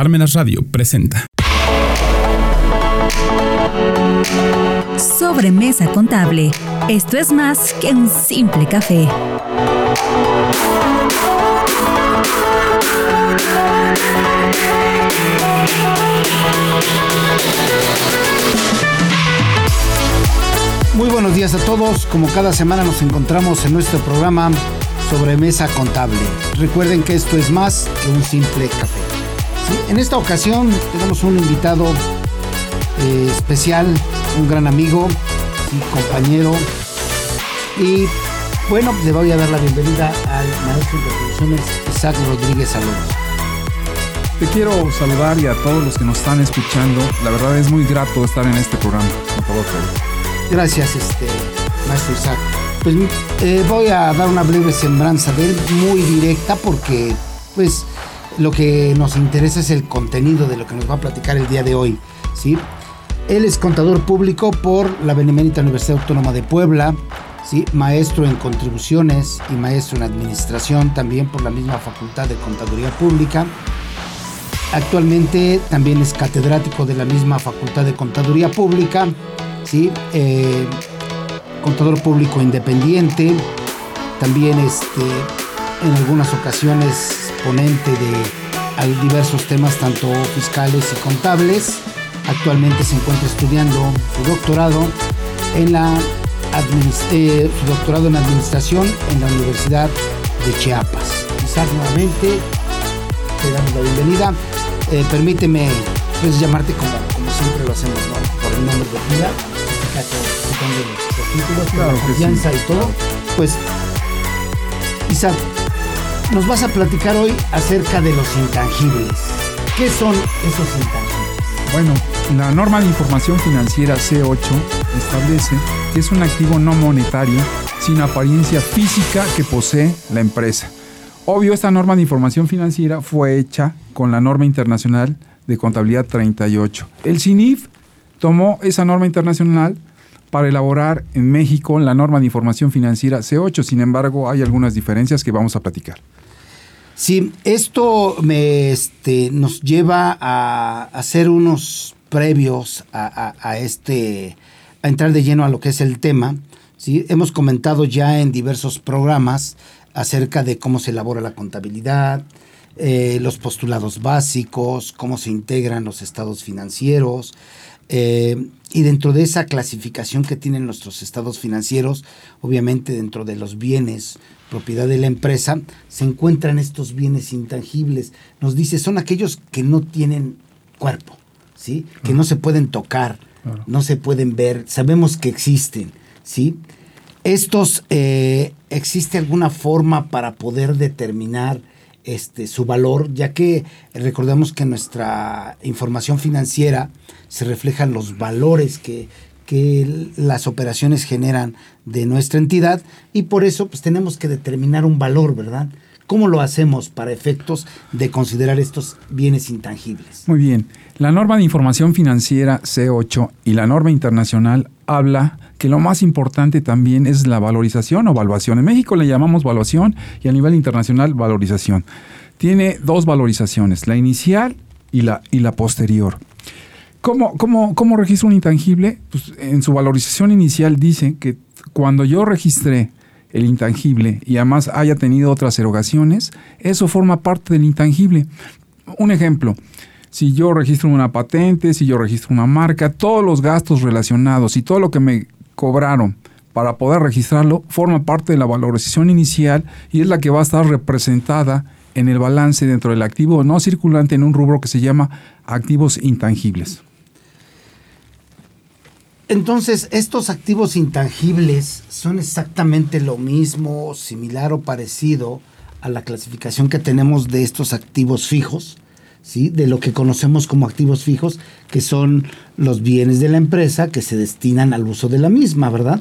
Parmenas Radio presenta. Sobremesa contable. Esto es más que un simple café. Muy buenos días a todos. Como cada semana nos encontramos en nuestro programa Sobremesa Contable. Recuerden que esto es más que un simple café. En esta ocasión tenemos un invitado eh, especial, un gran amigo, un compañero. Y bueno, le voy a dar la bienvenida al maestro de producciones Isaac Rodríguez Alonso. Te quiero saludar y a todos los que nos están escuchando. La verdad es muy grato estar en este programa. Por favor, Gracias, este, maestro Isaac. Pues eh, voy a dar una breve sembranza de él, muy directa, porque pues lo que nos interesa es el contenido de lo que nos va a platicar el día de hoy. ¿sí? Él es contador público por la Benemérita Universidad Autónoma de Puebla, ¿sí? maestro en contribuciones y maestro en administración también por la misma Facultad de Contaduría Pública. Actualmente también es catedrático de la misma Facultad de Contaduría Pública, ¿sí? Eh, contador público independiente, también este, en algunas ocasiones ponente de diversos temas tanto fiscales y contables. Actualmente se encuentra estudiando su doctorado en la eh, su doctorado en administración en la Universidad de Chiapas. Quizás nuevamente te damos la bienvenida. Eh, permíteme pues, llamarte como, como siempre lo hacemos, por el nombre de vida, los, títulos, claro la confianza y todo. Pues, Isaac, nos vas a platicar hoy acerca de los intangibles. ¿Qué son esos intangibles? Bueno, la norma de información financiera C8 establece que es un activo no monetario sin apariencia física que posee la empresa. Obvio, esta norma de información financiera fue hecha con la norma internacional de contabilidad 38. El CINIF tomó esa norma internacional para elaborar en México la norma de información financiera C8. Sin embargo, hay algunas diferencias que vamos a platicar. Sí, esto me, este, nos lleva a hacer unos previos a, este, a entrar de lleno a lo que es el tema. ¿sí? Hemos comentado ya en diversos programas acerca de cómo se elabora la contabilidad, eh, los postulados básicos, cómo se integran los estados financieros. Eh, y dentro de esa clasificación que tienen nuestros estados financieros, obviamente dentro de los bienes propiedad de la empresa, se encuentran estos bienes intangibles. Nos dice, son aquellos que no tienen cuerpo, ¿sí? Que no se pueden tocar, no se pueden ver, sabemos que existen, ¿sí? Estos, eh, ¿existe alguna forma para poder determinar este, su valor, ya que recordemos que nuestra información financiera se reflejan los valores que, las operaciones generan de nuestra entidad y por eso pues tenemos que determinar un valor, ¿verdad? ¿Cómo lo hacemos para efectos de considerar estos bienes intangibles? Muy bien. La norma de información financiera C8 y la norma internacional habla que lo más importante también es la valorización o valuación. En México le llamamos valuación y a nivel internacional valorización. Tiene dos valorizaciones, la inicial y la, y la posterior. ¿Cómo, cómo, cómo registro un intangible? Pues en su valorización inicial dice que cuando yo registré el intangible y además haya tenido otras erogaciones, eso forma parte del intangible. Un ejemplo, si yo registro una patente, si yo registro una marca, todos los gastos relacionados y todo lo que me cobraron para poder registrarlo forma parte de la valorización inicial y es la que va a estar representada en el balance dentro del activo no circulante en un rubro que se llama activos intangibles. Entonces, estos activos intangibles son exactamente lo mismo, similar o parecido a la clasificación que tenemos de estos activos fijos. ¿Sí? de lo que conocemos como activos fijos, que son los bienes de la empresa que se destinan al uso de la misma, ¿verdad?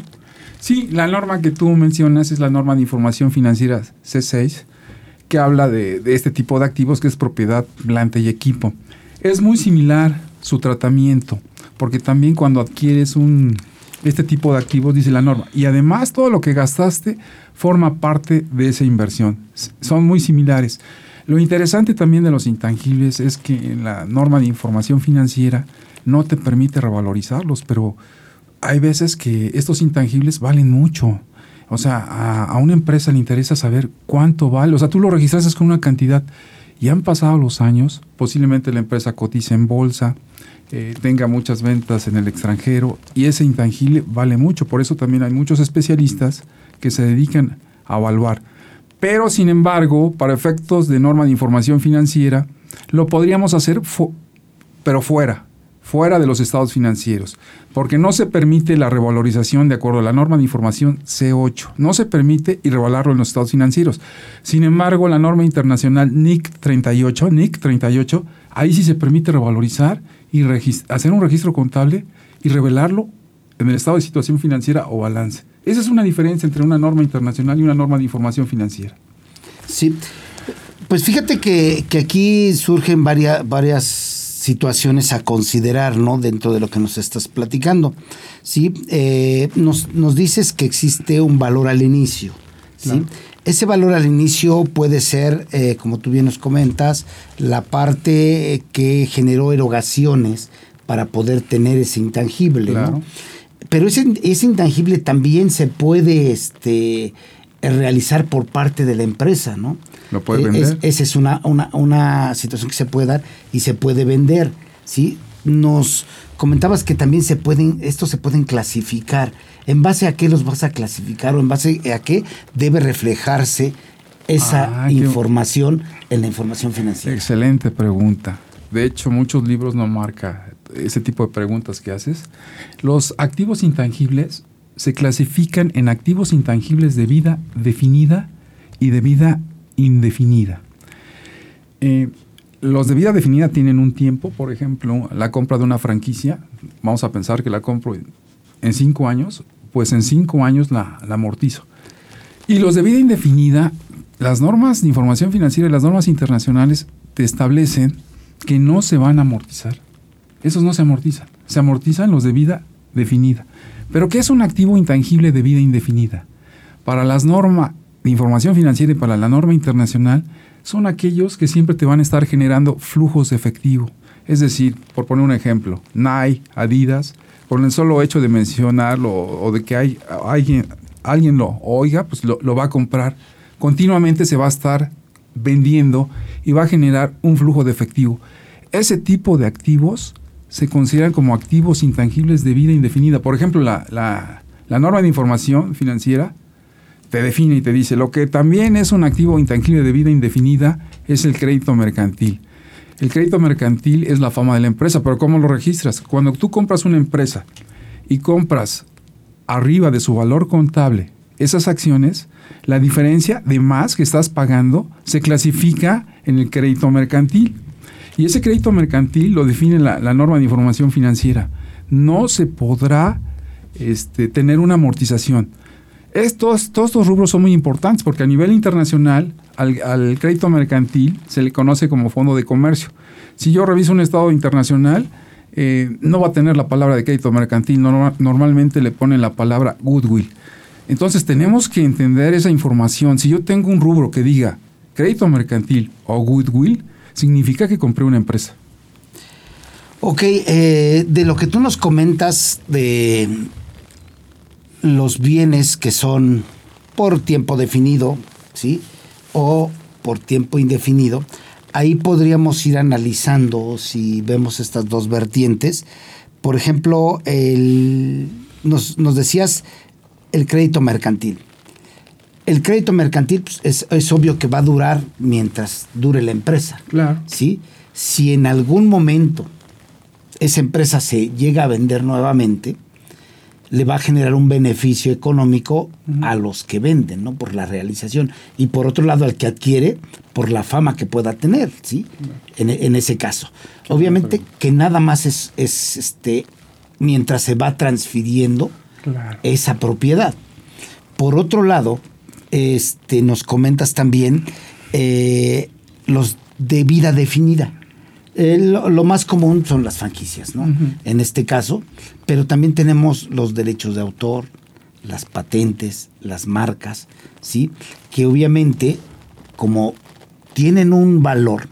Sí, la norma que tú mencionas es la norma de información financiera C6, que habla de, este tipo de activos que es propiedad, planta y equipo. Es muy similar su tratamiento, porque también cuando adquieres un, este tipo de activos, dice la norma, y además todo lo que gastaste forma parte de esa inversión. Son muy similares. Lo interesante también de los intangibles es que la norma de información financiera no te permite revalorizarlos, pero hay veces que estos intangibles valen mucho. O sea, a, una empresa le interesa saber cuánto vale. O sea, tú lo registraste con una cantidad y han pasado los años, posiblemente la empresa cotiza en bolsa, eh, tenga muchas ventas en el extranjero y ese intangible vale mucho. Por eso también hay muchos especialistas que se dedican a evaluar. Pero, sin embargo, para efectos de norma de información financiera, lo podríamos hacer, pero fuera, fuera de los estados financieros, porque no se permite la revalorización de acuerdo a la norma de información C8. No se permite y revalarlo en los estados financieros. Sin embargo, la norma internacional NIC 38, NIC 38, ahí sí se permite revalorizar y hacer un registro contable y revelarlo en el estado de situación financiera o balance. Esa es una diferencia entre una norma internacional y una norma de información financiera. Sí, pues fíjate que, que aquí surgen varias, varias situaciones a considerar, ¿no? Dentro de lo que nos estás platicando. ¿sí? Eh, nos, nos, dices que existe un valor al inicio, ¿sí? Ese valor al inicio puede ser, eh, como tú bien nos comentas, la parte que generó erogaciones para poder tener ese intangible, ¿no? Pero ese, ese intangible también se puede este, realizar por parte de la empresa, ¿no? ¿Lo puede eh, vender? esa es una, una, situación que se puede dar y se puede vender, ¿sí? Nos comentabas que también se pueden, estos se pueden clasificar. ¿En base a qué los vas a clasificar o en base a qué debe reflejarse esa ah, información en la información financiera? Excelente pregunta. De hecho, muchos libros no marcan ese tipo de preguntas que haces. Los activos intangibles se clasifican en activos intangibles de vida definida y de vida indefinida. Eh, los de vida definida tienen un tiempo, por ejemplo, la compra de una franquicia, vamos a pensar que la compro en cinco años, pues en cinco años la, la amortizo. Y los de vida indefinida, las normas de información financiera y las normas internacionales te establecen que no se van a amortizar. Esos no se amortizan, se amortizan los de vida definida. Pero ¿qué es un activo intangible de vida indefinida? Para las normas de información financiera y para la norma internacional, son aquellos que siempre te van a estar generando flujos de efectivo. Es decir, por poner un ejemplo, Nike, Adidas, por el solo hecho de mencionarlo o de que hay, alguien, alguien lo oiga, pues lo, lo va a comprar. Continuamente se va a estar vendiendo y va a generar un flujo de efectivo. Ese tipo de activos se consideran como activos intangibles de vida indefinida. Por ejemplo, la, norma de información financiera te define y te dice, lo que también es un activo intangible de vida indefinida es el crédito mercantil. El crédito mercantil es la fama de la empresa, pero ¿cómo lo registras? Cuando tú compras una empresa y compras arriba de su valor contable esas acciones, la diferencia de más que estás pagando se clasifica en el crédito mercantil. Y ese crédito mercantil lo define la, norma de información financiera. No se podrá este, tener una amortización. Estos, todos estos rubros son muy importantes porque a nivel internacional al, crédito mercantil se le conoce como fondo de comercio. Si yo reviso un estado internacional, eh, no va a tener la palabra de crédito mercantil, normalmente le ponen la palabra goodwill. Entonces tenemos que entender esa información. Si yo tengo un rubro que diga crédito mercantil o goodwill, significa que compré una empresa. Ok, eh, de lo que tú nos comentas de los bienes que son por tiempo definido, ¿sí? O por tiempo indefinido, ahí podríamos ir analizando si vemos estas dos vertientes. Por ejemplo, nos, nos decías el crédito mercantil el crédito mercantil pues, es, obvio que va a durar mientras dure la empresa. Claro. ¿sí? Si en algún momento esa empresa se llega a vender nuevamente, le va a generar un beneficio económico a los que venden, ¿no? Por la realización. Y por otro lado, al que adquiere, por la fama que pueda tener, ¿sí? En, ese caso. Obviamente que nada más es, este, mientras se va transfiriendo esa propiedad. Por otro lado, este, nos comentas también eh, los de vida definida. lo, más común son las franquicias, ¿no? En este caso, pero también tenemos los derechos de autor, las patentes, las marcas, ¿sí? Que obviamente, como tienen un valor,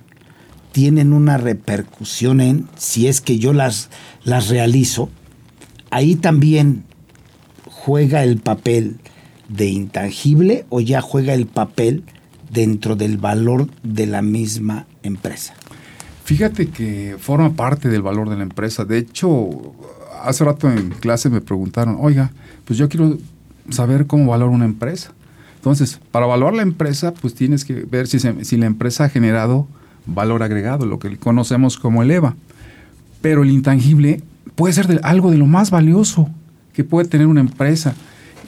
tienen una repercusión en si es que yo las, las realizo, ahí también juega el papel de intangible o ya juega el papel dentro del valor de la misma empresa. Fíjate que forma parte del valor de la empresa. De hecho, hace rato en clase me preguntaron, oiga, pues yo quiero saber cómo valora una empresa. Entonces, para valorar la empresa, pues tienes que ver si, si la empresa ha generado valor agregado, lo que conocemos como el EVA. Pero el intangible puede ser algo de lo más valioso que puede tener una empresa.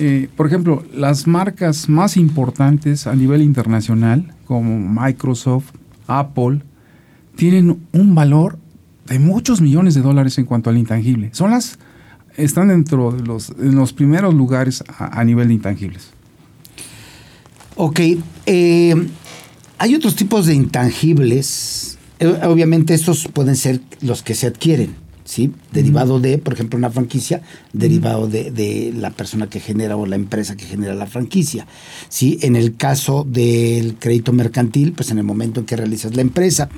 Eh, por ejemplo, las marcas más importantes a nivel internacional, como Microsoft, Apple, tienen un valor de muchos millones de dólares en cuanto al intangible. Son las, están dentro de los, en los primeros lugares a, nivel de intangibles. Ok, eh, hay otros tipos de intangibles. Eh, obviamente estos pueden ser los que se adquieren ¿sí? Derivado de, por ejemplo, una franquicia, derivado de, la persona que genera o la empresa que genera la franquicia, ¿sí? En el caso del crédito mercantil, pues en el momento en que realizas la empresa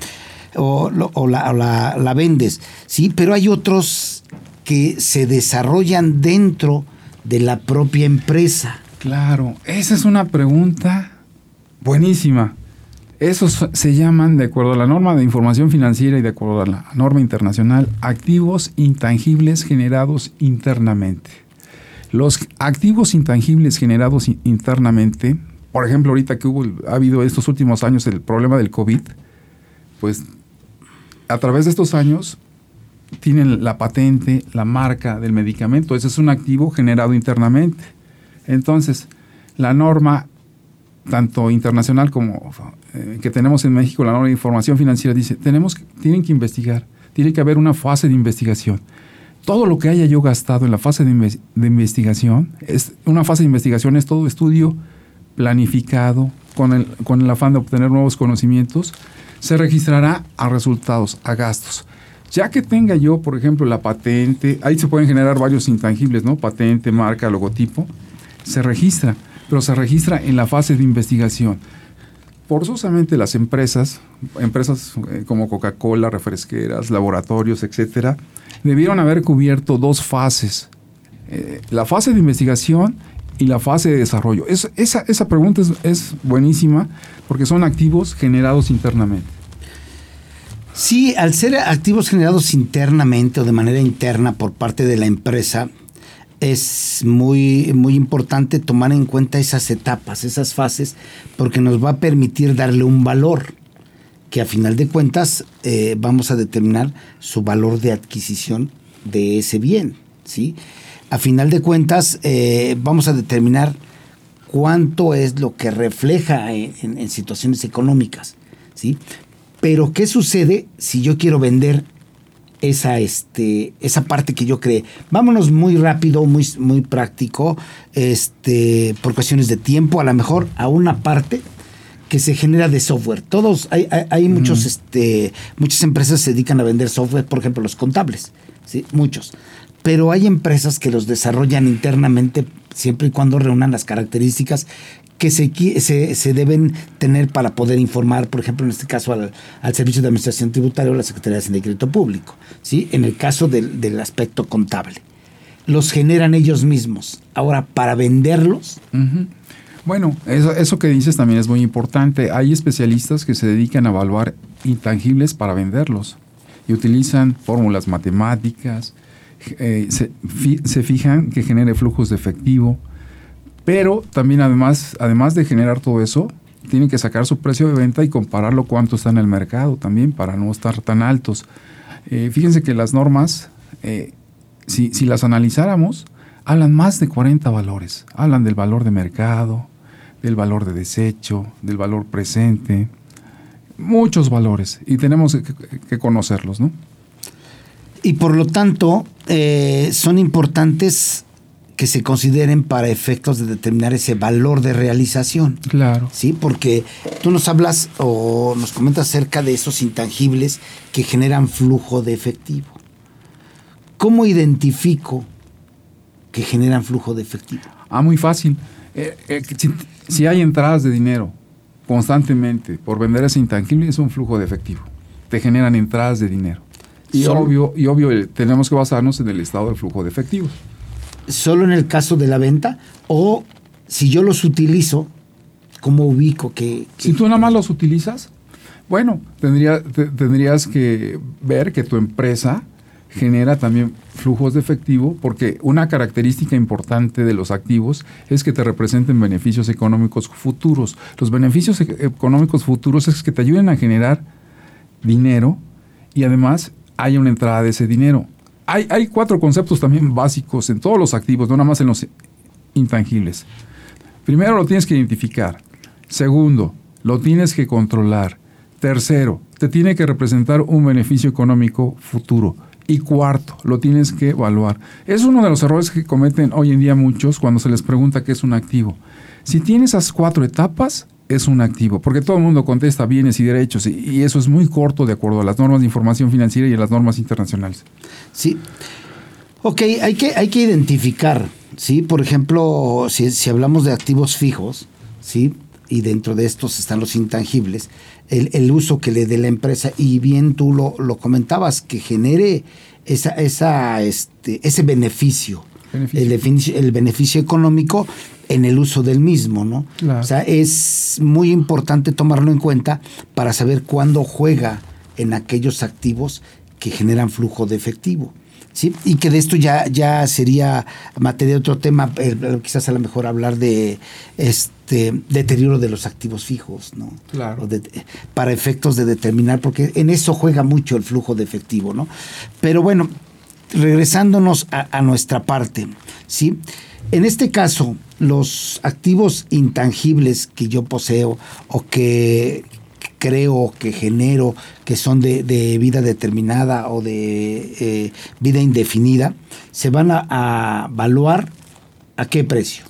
o, la, la, vendes, ¿sí? Pero hay otros que se desarrollan dentro de la propia empresa. Claro, esa es una pregunta buenísima. Esos se llaman, de acuerdo a la norma de información financiera y de acuerdo a la norma internacional, activos intangibles generados internamente. Los activos intangibles generados internamente, por ejemplo, ahorita que hubo, ha habido estos últimos años el problema del COVID, pues a través de estos años tienen la patente, la marca del medicamento. Ese es un activo generado internamente. Entonces, la norma tanto internacional como eh, que tenemos en México, la norma de información financiera dice, tenemos, tienen que investigar, tiene que haber una fase de investigación. Todo lo que haya yo gastado en la fase de, de investigación, es, una fase de investigación es todo estudio planificado con el, con el afán de obtener nuevos conocimientos, se registrará a resultados, a gastos. Ya que tenga yo, por ejemplo, la patente, ahí se pueden generar varios intangibles, ¿no? Patente, marca, logotipo, se registra pero se registra en la fase de investigación. Forzosamente las empresas, empresas eh, como Coca-Cola, refresqueras, laboratorios, etcétera, debieron haber cubierto dos fases. Eh, la fase de investigación y la fase de desarrollo. esa, pregunta es buenísima porque son activos generados internamente. Sí, al ser activos generados internamente o de manera interna por parte de la empresa, es muy, muy importante tomar en cuenta esas etapas, esas fases, porque nos va a permitir darle un valor, que a final de cuentas eh, vamos a determinar su valor de adquisición de ese bien. ¿sí? A final de cuentas eh, vamos a determinar cuánto es lo que refleja en, en situaciones económicas. ¿sí? Pero, ¿qué sucede si yo quiero vender esa, este, esa parte que yo creé. Vámonos muy rápido, muy, muy práctico, este, por cuestiones de tiempo, a lo mejor a una parte que se genera de software. Todos, hay, hay, muchos, este, muchas empresas se dedican a vender software, por ejemplo, los contables, ¿sí? Muchos. Pero hay empresas que los desarrollan internamente siempre y cuando reúnan las características que se, se, deben tener para poder informar, por ejemplo, en este caso al, Servicio de Administración Tributaria o la Secretaría de Hacienda Público, ¿sí? en el caso del, aspecto contable. Los generan ellos mismos. Ahora, para venderlos... Bueno, eso, eso que dices también es muy importante. Hay especialistas que se dedican a evaluar intangibles para venderlos y utilizan fórmulas matemáticas, eh, se, se, fijan que genere flujos de efectivo, pero también además, además de generar todo eso, tienen que sacar su precio de venta y compararlo cuánto está en el mercado también para no estar tan altos. Eh, fíjense que las normas, eh, si, las analizáramos, hablan más de 40 valores. Hablan del valor de mercado, del valor de desecho, del valor presente, muchos valores y tenemos que, conocerlos, ¿no? Y por lo tanto, eh, son importantes que se consideren para efectos de determinar ese valor de realización. Claro. Sí, porque tú nos hablas o nos comentas acerca de esos intangibles que generan flujo de efectivo. ¿Cómo identifico que generan flujo de efectivo? Ah, muy fácil. Eh, eh, si, hay entradas de dinero constantemente por vender ese intangible es un flujo de efectivo. Te generan entradas de dinero. Y obvio, y obvio eh, tenemos que basarnos en el estado del flujo de efectivos. ¿Solo en el caso de la venta? ¿O si yo los utilizo, cómo ubico que... Si tú nada más los utilizas, bueno, tendría- te- tendrías que ver que tu empresa genera también flujos de efectivo, porque una característica importante de los activos es que te representen beneficios económicos futuros. Los beneficios e- económicos futuros es que te ayuden a generar dinero y además hay una entrada de ese dinero. Hay, hay cuatro conceptos también básicos en todos los activos, no nada más en los intangibles. Primero lo tienes que identificar. Segundo, lo tienes que controlar. Tercero, te tiene que representar un beneficio económico futuro. Y cuarto, lo tienes que evaluar. Es uno de los errores que cometen hoy en día muchos cuando se les pregunta qué es un activo. Si tiene esas cuatro etapas, es un activo, porque todo el mundo contesta bienes y derechos, y, y eso es muy corto de acuerdo a las normas de información financiera y a las normas internacionales. Sí. Ok, hay que, hay que identificar, ¿sí? Por ejemplo, si, si hablamos de activos fijos, ¿sí? Y dentro de estos están los intangibles, el, el uso que le dé la empresa, y bien tú lo, lo comentabas, que genere esa, esa, este, ese beneficio, Beneficio. El, beneficio, el beneficio económico en el uso del mismo, ¿no? Claro. O sea, es muy importante tomarlo en cuenta para saber cuándo juega en aquellos activos que generan flujo de efectivo. ¿Sí? Y que de esto ya, ya sería materia de otro tema, eh, quizás a lo mejor hablar de este deterioro de los activos fijos, ¿no? Claro. De- para efectos de determinar, porque en eso juega mucho el flujo de efectivo, ¿no? Pero bueno, regresándonos a, a nuestra parte, ¿sí? En este caso, los activos intangibles que yo poseo o que creo, que genero, que son de, vida determinada o de eh, vida indefinida, se van a, a evaluar a qué precio.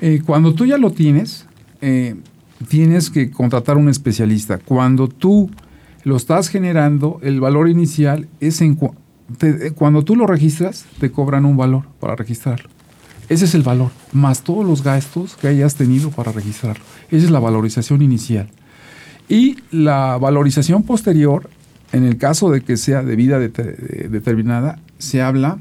Eh, cuando tú ya lo tienes, eh, tienes que contratar un especialista. Cuando tú lo estás generando, el valor inicial es en cuando tú lo registras, te cobran un valor para registrarlo. Ese es el valor, más todos los gastos que hayas tenido para registrarlo. Esa es la valorización inicial. Y la valorización posterior, en el caso de que sea de vida de- determinada, se habla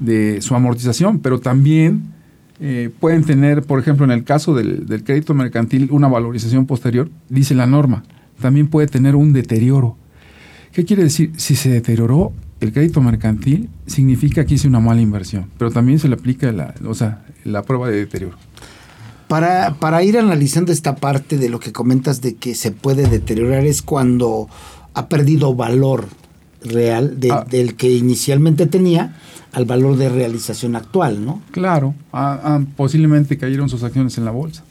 de su amortización, pero también eh, pueden tener, por ejemplo, en el caso del crédito mercantil, una valorización posterior, dice la norma, también puede tener un deterioro. ¿Qué quiere decir? Si se deterioró el crédito mercantil, significa que hice una mala inversión, pero también se le aplica la, o sea, la prueba de deterioro. Para, para ir analizando esta parte de lo que comentas de que se puede deteriorar es cuando ha perdido valor real de- Ah. del que inicialmente tenía al valor de realización actual, ¿no? Claro, ah, ah, posiblemente cayeron sus acciones en la bolsa.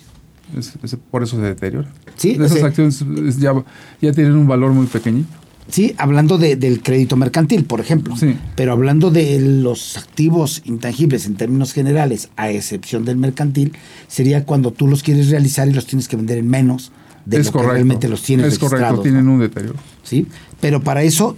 Es- es- por eso se deteriora. Sí, Esas acciones es, ya, ya tienen un valor muy pequeñito. Sí, hablando de- del crédito mercantil, por ejemplo. Sí. Pero hablando de los activos intangibles en términos generales, a excepción del mercantil, sería cuando tú los quieres realizar y los tienes que vender en menos de es lo correcto. que realmente los tienes es correcto, tienen ¿no? un deterioro. ¿sí? Pero para eso,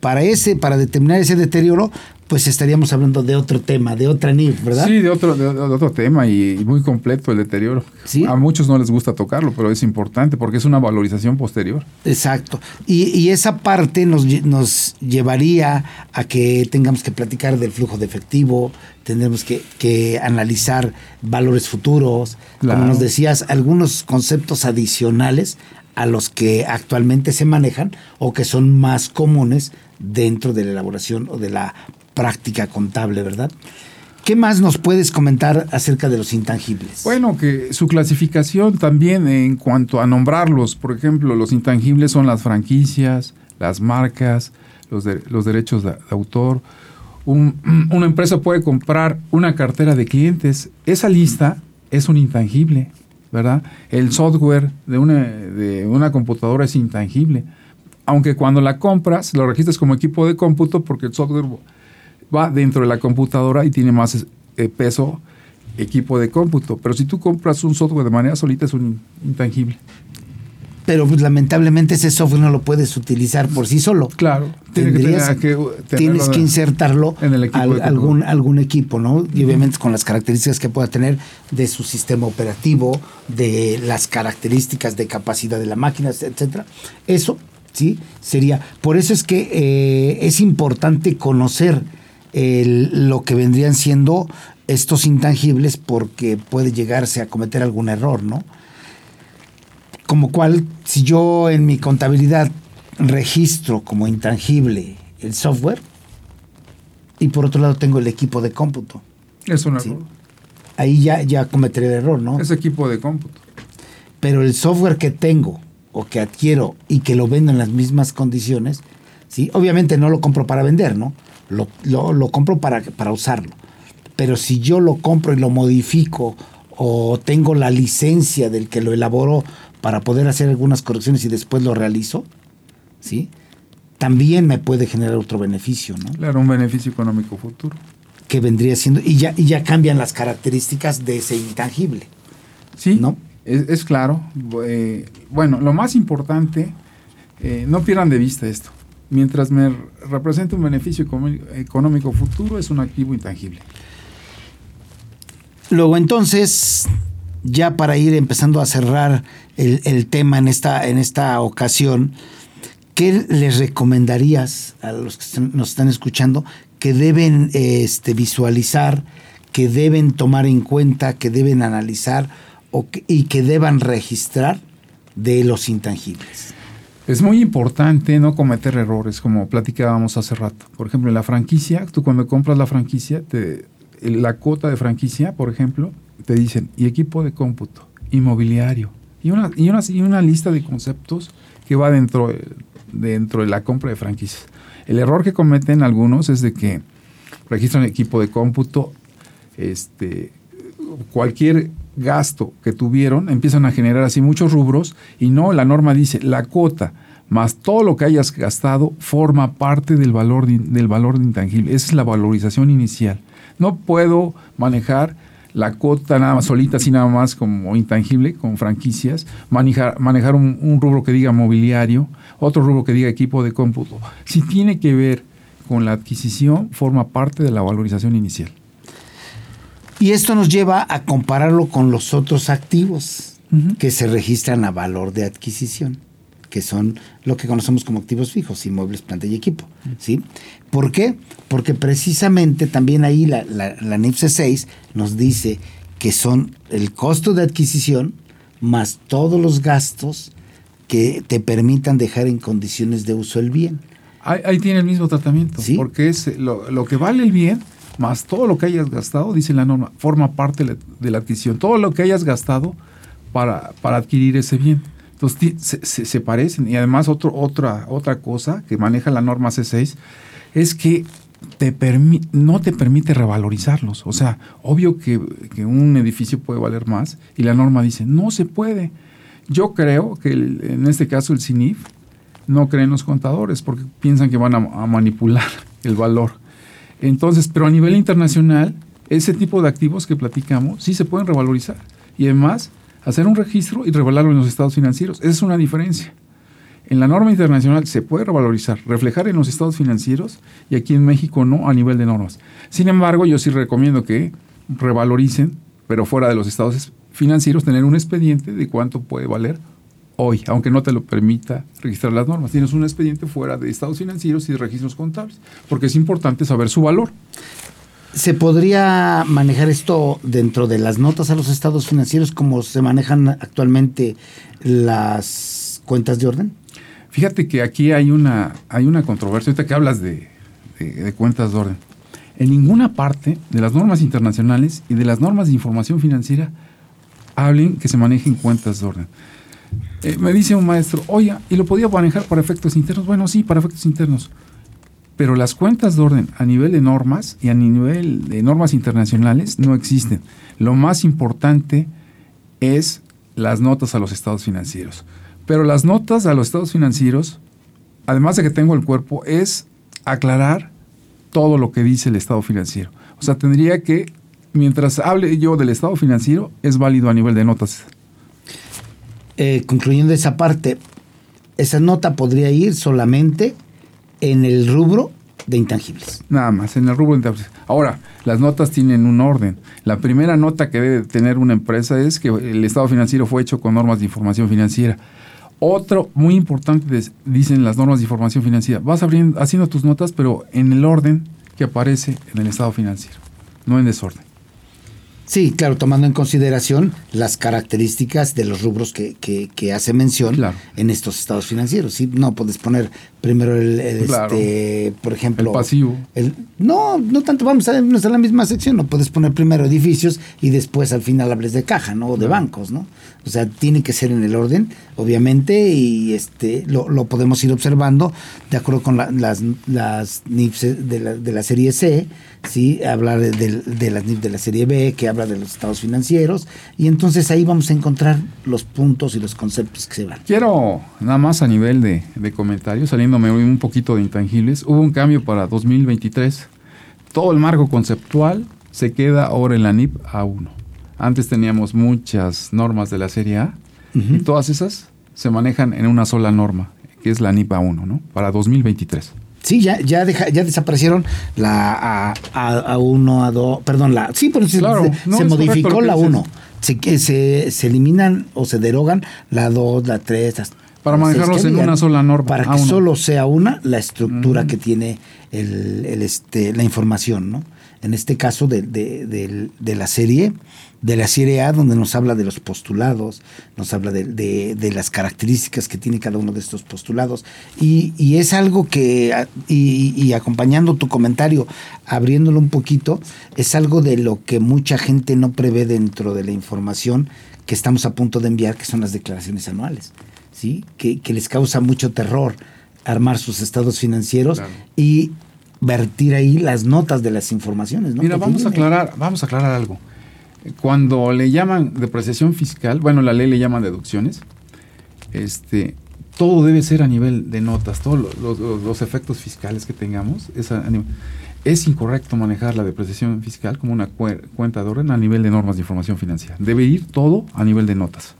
para ese, para determinar ese deterioro, pues estaríamos hablando de otro tema, de otra NIF, ¿verdad? Sí, de otro, de, de otro tema y, y muy completo el deterioro. Sí. A muchos no les gusta tocarlo, pero es importante porque es una valorización posterior. Exacto. Y, y esa parte nos, nos llevaría a que tengamos que platicar del flujo de efectivo, tendremos que, que analizar valores futuros, Claro. como nos decías, algunos conceptos adicionales a los que actualmente se manejan o que son más comunes dentro de la elaboración o de la práctica contable, ¿verdad? ¿Qué más nos puedes comentar acerca de los intangibles? Bueno, que su clasificación también en cuanto a nombrarlos, por ejemplo, los intangibles son las franquicias, las marcas, los, de- los derechos de, autor. Un- una empresa puede comprar una cartera de clientes. Esa lista es un intangible, ¿verdad? El software de una, de una computadora es intangible. Aunque cuando la compras, lo registras como equipo de cómputo porque el software va dentro de la computadora y tiene más eh, peso equipo de cómputo. Pero si tú compras un software de manera solita es un in- intangible. pero pues, lamentablemente ese software no lo puedes utilizar por sí solo. Claro, que Tendrías- que tenerlo tienes que insertarlo en el equipo al- de algún, algún equipo, ¿no? Y obviamente con las características que pueda tener de su sistema operativo, de las características de capacidad de la máquina, etcétera. Eso, sí, sería. Por eso es que eh, es importante conocer el- lo que vendrían siendo estos intangibles porque puede llegarse a cometer algún error, ¿no? Como cual, si yo en mi contabilidad registro como intangible el software y por otro lado tengo el equipo de cómputo, Es un Sí. error. ahí ya, ya cometeré el error, ¿no? Es equipo de cómputo. Pero el software que tengo o que adquiero y que lo vendo en las mismas condiciones, ¿sí? obviamente no lo compro para vender, ¿no? Lo, lo- lo compro para, para usarlo. Pero si yo lo compro y lo modifico o tengo la licencia del que lo elaboró para poder hacer algunas correcciones y después lo realizo, ¿sí? También me puede generar otro beneficio, ¿no? Claro, un beneficio económico futuro. Que vendría siendo, y ya, y ya cambian las características de ese intangible. Sí, ¿No? es, es claro. Eh, bueno, lo más importante, eh, no pierdan de vista esto. Mientras me represente un beneficio económico futuro, es un activo intangible. Luego entonces, ya para ir empezando a cerrar el, el tema en esta, en esta ocasión, ¿qué les recomendarías a los que nos están escuchando que deben este, visualizar, que deben tomar en cuenta, que deben analizar o que- y que deban registrar de los intangibles? Es muy importante no cometer errores, como platicábamos hace rato. Por ejemplo, en la franquicia, tú cuando compras la franquicia, la cuota de franquicia, por ejemplo, te dicen, y equipo de cómputo, inmobiliario, y una, y una, y una lista de conceptos que va dentro, de- dentro de la compra de franquicias. El error que cometen algunos es de que registran equipo de cómputo, este, cualquier gasto que tuvieron, empiezan a generar así muchos rubros y no, la norma dice, la cuota más todo lo que hayas gastado forma parte del valor, de- del valor intangible. Esa es la valorización inicial. No puedo manejar la cuota nada más solita, así nada más como intangible, con franquicias, manejar, manejar un rubro que diga mobiliario, otro rubro que diga equipo de cómputo. Si tiene que ver con la adquisición, forma parte de la valorización inicial. Y esto nos lleva a compararlo con los otros activos que se registran a valor de adquisición, que son lo que conocemos como activos fijos, inmuebles, planta y equipo. ¿sí? ¿Por qué? Porque precisamente también ahí la, la, la NIPSE 6 nos dice que son el costo de adquisición más todos los gastos que te permitan dejar en condiciones de uso el bien. Ahí, ahí tiene el mismo tratamiento, Sí. porque es lo, lo que vale el bien más todo lo que hayas gastado, dice la norma, forma parte de la, adquisición. Todo lo que hayas gastado para, para adquirir ese bien. Entonces se, se- parecen. Y además otra, otra cosa que maneja la norma C6 es que te no te permite revalorizarlos. O sea, obvio que, un edificio puede valer más y la norma dice, no se puede. Yo creo que en este caso el CINIF no creen los contadores porque piensan que van a manipular el valor. Entonces, pero a nivel internacional, ese tipo de activos que platicamos sí se pueden revalorizar. Y además, hacer un registro y revelarlo en los estados financieros. Esa es una diferencia. En la norma internacional se puede revalorizar, reflejar en los estados financieros y aquí en México no a nivel de normas. Sin embargo, yo sí recomiendo que revaloricen, pero fuera de los estados financieros, tener un expediente de cuánto puede valer hoy, aunque no te lo permita registrar las normas. Tienes un expediente fuera de estados financieros y de registros contables, porque es importante saber su valor. ¿Se podría manejar esto dentro de las notas a los estados financieros como se manejan actualmente las cuentas de orden? Fíjate que aquí hay una, hay una controversia, ahorita que hablas de, de- de cuentas de orden. En ninguna parte de las normas internacionales y de las normas de información financiera hablen que se manejen cuentas de orden. Eh, me dice un maestro, oye, ¿y lo podía manejar para efectos internos? Bueno, sí, para efectos internos. Pero las cuentas de orden a nivel de normas y a nivel de normas internacionales no existen. Lo más importante es las notas a los estados financieros. Pero las notas a los estados financieros, además de que tengo el cuerpo, es aclarar todo lo que dice el estado financiero. O sea, tendría que, mientras hable yo del estado financiero, es válido a nivel de notas. Eh, concluyendo esa parte, esa nota podría ir solamente en el rubro de intangibles. Nada más, en el rubro de intangibles. Ahora, las notas tienen un orden. La primera nota que debe tener una empresa es que el estado financiero fue hecho con normas de información financiera. Otro muy importante, dicen las normas de información financiera, vas abriendo, haciendo tus notas, pero en el orden que aparece en el estado financiero, no en desorden. Sí, claro, tomando en consideración las características de los rubros que, que, hace mención en estos estados financieros. ¿sí? No puedes poner primero el, este, por ejemplo... El pasivo. El, no, no tanto, vamos a, en la misma sección, no puedes poner primero edificios y después al final hables de caja, ¿no? O de bancos, ¿no? O sea, tiene que ser en el orden, obviamente, y este lo, lo podemos ir observando de acuerdo con las, las NIPS de la, de la serie C, ¿sí? hablar de, de, las NIPS de la serie B, que habla de los estados financieros, y entonces ahí vamos a encontrar los puntos y los conceptos que se van. Quiero, nada más a nivel de, de comentarios, saliéndome un poquito de intangibles, hubo un cambio para 2023. Todo el marco conceptual se queda ahora en la NIP A1 antes teníamos muchas normas de la serie A y todas esas se manejan en una sola norma, que es la NIPA 1, ¿no? Para 2023. Sí, ya, ya, ya desaparecieron la A, 1 A2, perdón, la... Sí, pero se, se modificó la 1. Se, se, se eliminan o se derogan la 2, la 3, para manejarlos en una sola norma. Para que solo sea una la estructura que tiene el, el, este, la información, ¿no? En este caso de, de, de, la serie, de la serie A, donde nos habla de los postulados, nos habla de, las características que tiene cada uno de estos postulados. Y, y es algo que, y, y, acompañando tu comentario, abriéndolo un poquito, es algo de lo que mucha gente no prevé dentro de la información que estamos a punto de enviar, que son las declaraciones anuales. ¿Sí? Que, les causa mucho terror armar sus estados financieros y vertir ahí las notas de las informaciones. Mira, vamos a aclarar, vamos a aclarar algo. Cuando le llaman depreciación fiscal, bueno, la ley le llama deducciones, este, todo debe ser a nivel de notas, todos los, efectos fiscales que tengamos, es, es incorrecto manejar la depreciación fiscal como una cuenta de orden a nivel de normas de información financiera. Debe ir todo a nivel de notas.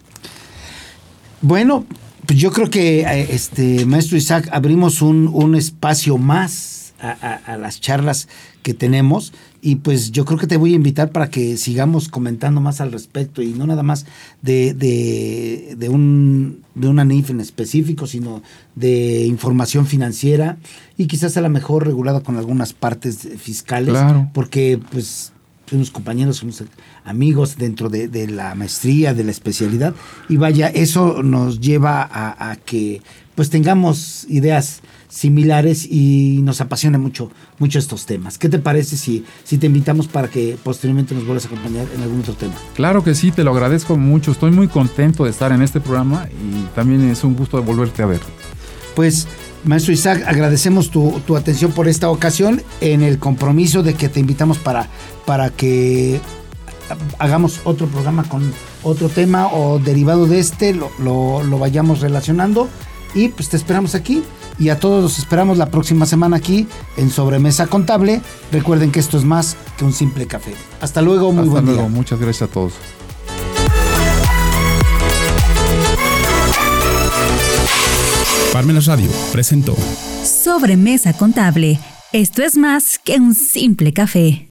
Bueno, pues yo creo que, eh, este, maestro Isaac, abrimos un, un espacio más a, las charlas que tenemos y pues yo creo que te voy a invitar para que sigamos comentando más al respecto y no nada más de, de, de, un, de una NIF en específico, sino de información financiera y quizás a lo mejor regulada con algunas partes fiscales, porque pues unos compañeros, unos amigos dentro de, la maestría, de la especialidad, y vaya, eso nos lleva a, que pues tengamos ideas similares y nos apasiona mucho, mucho estos temas. ¿Qué te parece si, si te invitamos para que posteriormente nos vuelvas a acompañar en algún otro tema? Claro que sí, te lo agradezco mucho. Estoy muy contento de estar en este programa y también es un gusto de volverte a ver. Pues Maestro Isaac, agradecemos tu, atención por esta ocasión en el compromiso de que te invitamos para, para que hagamos otro programa con otro tema o derivado de este, lo, lo, vayamos relacionando y pues te esperamos aquí y a todos los esperamos la próxima semana aquí en Sobremesa Contable. Recuerden que esto es más que un simple café. Hasta luego, muy Hasta buen luego. Muchas gracias a todos. Parmenas Radio presentó Sobremesa Contable. Esto es más que un simple café.